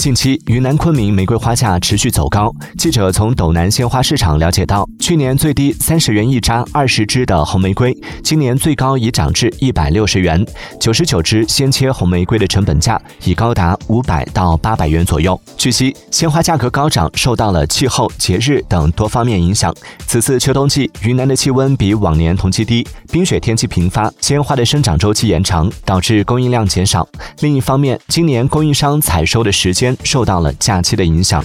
近期，云南昆明玫瑰花价持续走高。记者从斗南鲜花市场了解到，去年最低三十元一扎二十支的红玫瑰，今年最高已涨至一百六十元。九十九支鲜切红玫瑰的成本价已高达五百到八百元左右。据悉，鲜花价格高涨受到了气候、节日等多方面影响。此次秋冬季，云南的气温比往年同期低，冰雪天气频发，鲜花的生长周期延长，导致供应量减少。另一方面，今年供应商采收的时间受到了假期的影响。